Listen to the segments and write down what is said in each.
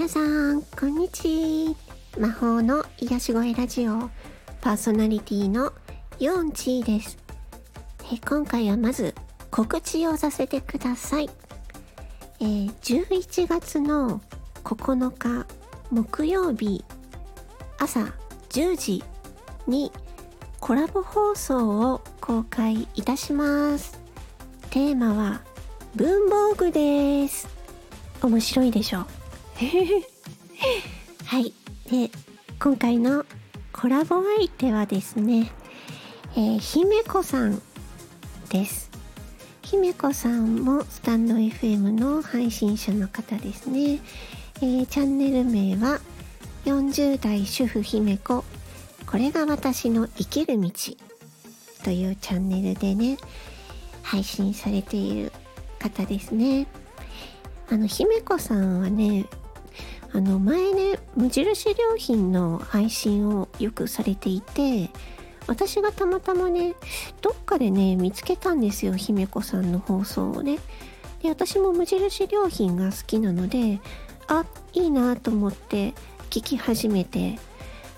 皆さんこんにちは。魔法の癒し声ラジオ。パーソナリティのヨンチーです。え今回はまず告知をさせてください、えー、11月の9日木曜日朝10時にコラボ放送を公開いたします。テーマは文房具です。面白いでしょ？はい。で今回のコラボ相手はですね、えー、姫子さんです。姫子さんもスタンド FM の配信者の方ですね、えー、チャンネル名は40代主婦姫子。これが私の生きる道というチャンネルでね配信されている方ですね。あの姫子さんはねあの前ね無印良品の配信をよくされていて私がたまたまねどっかでね見つけたんですよ姫子さんの放送をね。で私も無印良品が好きなのであいいなと思って聞き始めて。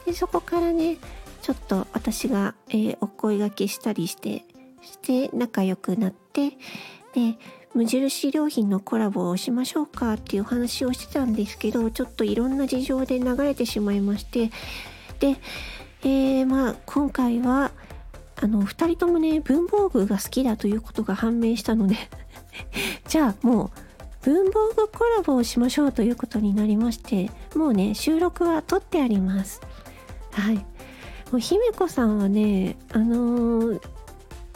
でそこからねちょっと私が、えー、お声がけしたりしてして仲良くなってで無印良品のコラボをしましょうかっていう話をしてたんですけどちょっといろんな事情で流れてしまいまして。で、えー、まあ今回はあの2人ともね文房具が好きだということが判明したので。じゃあもう文房具コラボをしましょうということになりましてもうね収録は撮ってあります。はい。もう姫子さんはねあのー、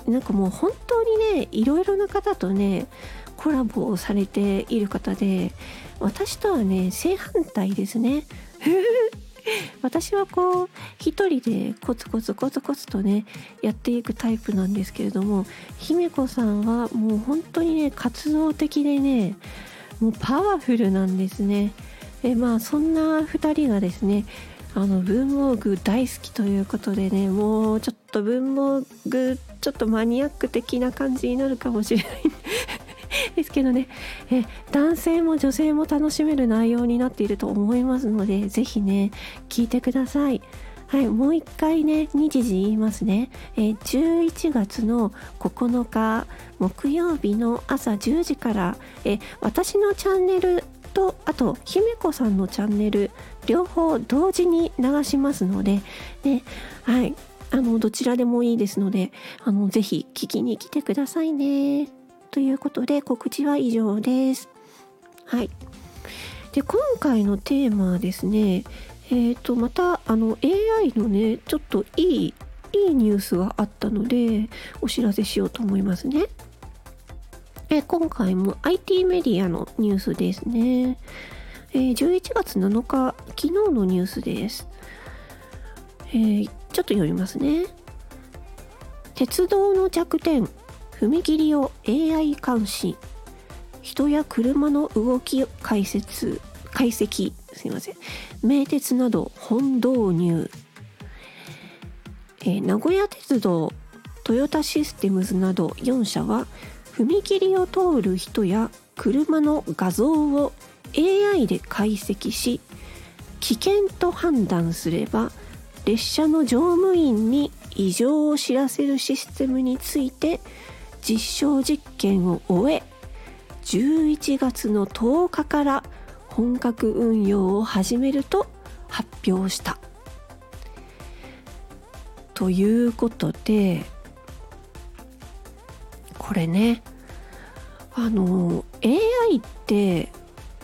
なんかもう本当にねいろいろな方とねコラボをされている方で私とはね正反対ですね。私はこう一人でコツコツコツコツとねやっていくタイプなんですけれども姫子さんはもう本当にね活動的でねもうパワフルなんですね。でまあそんな2人がですねあの文房具大好きということでねもうちょっと文房具ちょっとマニアック的な感じになるかもしれないですけどね え男性も女性も楽しめる内容になっていると思いますので是非ね聞いてください。はい、もう一回ね、日時言いますね。えー、11月の9日木曜日の朝10時から、えー、私のチャンネルとあと姫子さんのチャンネル両方同時に流しますのでではいあのどちらでもいいですのであのぜひ聞きに来てくださいねということで告知は以上ですはいで今回のテーマはですねえっ、ー、とまたあの AI のねちょっといいいいニュースがあったのでお知らせしようと思いますね。え今回も IT メディアのニュースですね。えー、11月7日、昨日のニュースです。えー、ちょっと読みますね。鉄道の弱点、踏切を AI 監視。人や車の動き解説、解析、すいません。名鉄など本導入。えー、名古屋鉄道、トヨタシステムズなど4社は踏切を通る人や車の画像を AI で解析し危険と判断すれば列車の乗務員に異常を知らせるシステムについて実証実験を終え11月の10日から本格運用を始めると発表した。ということでこれねあの AI って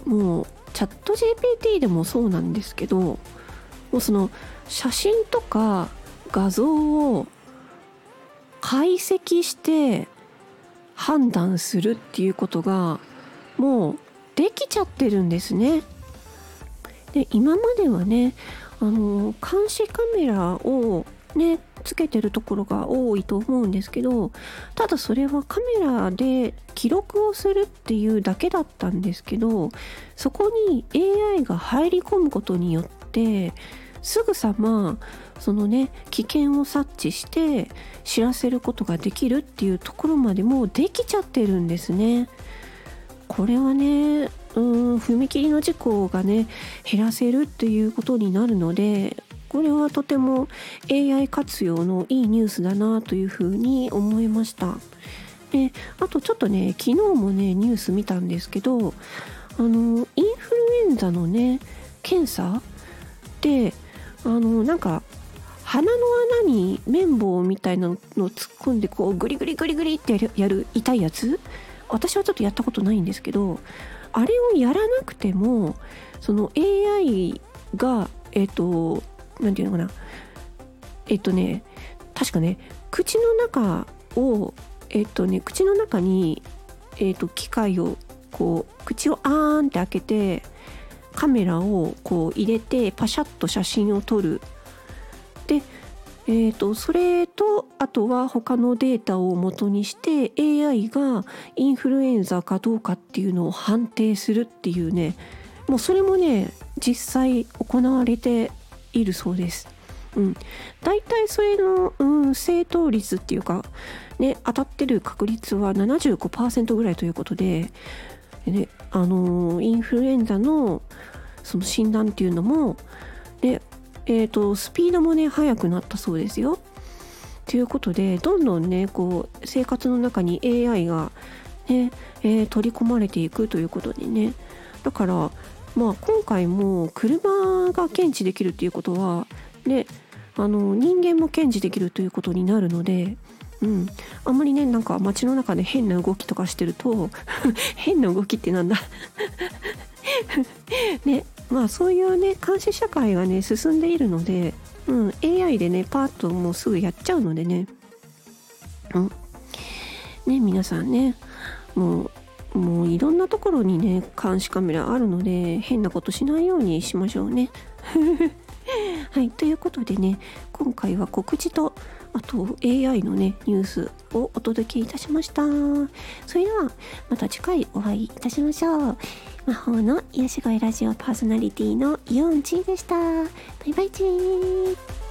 もうチャット GPT でもそうなんですけどもうその写真とか画像を解析して判断するっていうことがもうできちゃってるんですね。で今まではねあの監視カメラをねつけてるところが多いと思うんですけどただそれはカメラで記録をするっていうだけだったんですけどそこに AI が入り込むことによってすぐさまそのね危険を察知して知らせることができるっていうところまでもできちゃってるんですね。これはねうん踏切の事故がね減らせるっていうことになるのでこれはとても AI 活用のいいニュースだなというふうに思いました。であとちょっとね昨日もねニュース見たんですけどあのインフルエンザのね検査であのなんか鼻の穴に綿棒みたいなのを突っ込んでこうグリグリグリグリってやる痛いやつ私はちょっとやったことないんですけどあれをやらなくてもその AI がえっ、ー、と何て言うのかな。えっ、とね確かね口の中をえっ、とね口の中にえっ、と機械をこう口をあーんって開けてカメラをこう入れてパシャッと写真を撮る。でえーと、それとあとは他のデータを元にして AI がインフルエンザかどうかっていうのを判定するっていうね。もうそれもね実際行われているそうです。うん、大体それの、うん、正答率っていうか、ね、当たってる確率は75%ぐらいということで、ねあのー、インフルエンザのその診断っていうのも、ね、えーと、スピードもね速くなったそうですよ。ということでどんどんねこう生活の中に AI がね、えー、取り込まれていくということでねだからまあ今回も車が検知できるっていうことはねあの人間も検知できるということになるのでうん、あんまりねなんか街の中で変な動きとかしてると 変な動きってなんだ？ねまあそういうね監視社会がね進んでいるので、うん、AI でねパーッともうすぐやっちゃうのでね。うん。ね皆さんねもうもういろんなところにね監視カメラあるので変なことしないようにしましょうね。はいということでね今回は告知とあと AI のねニュースをお届けいたしました。それではまた次回お会いいたしましょう。魔法の癒し声ラジオパーソナリティのイオンチーでした。バイバイチー。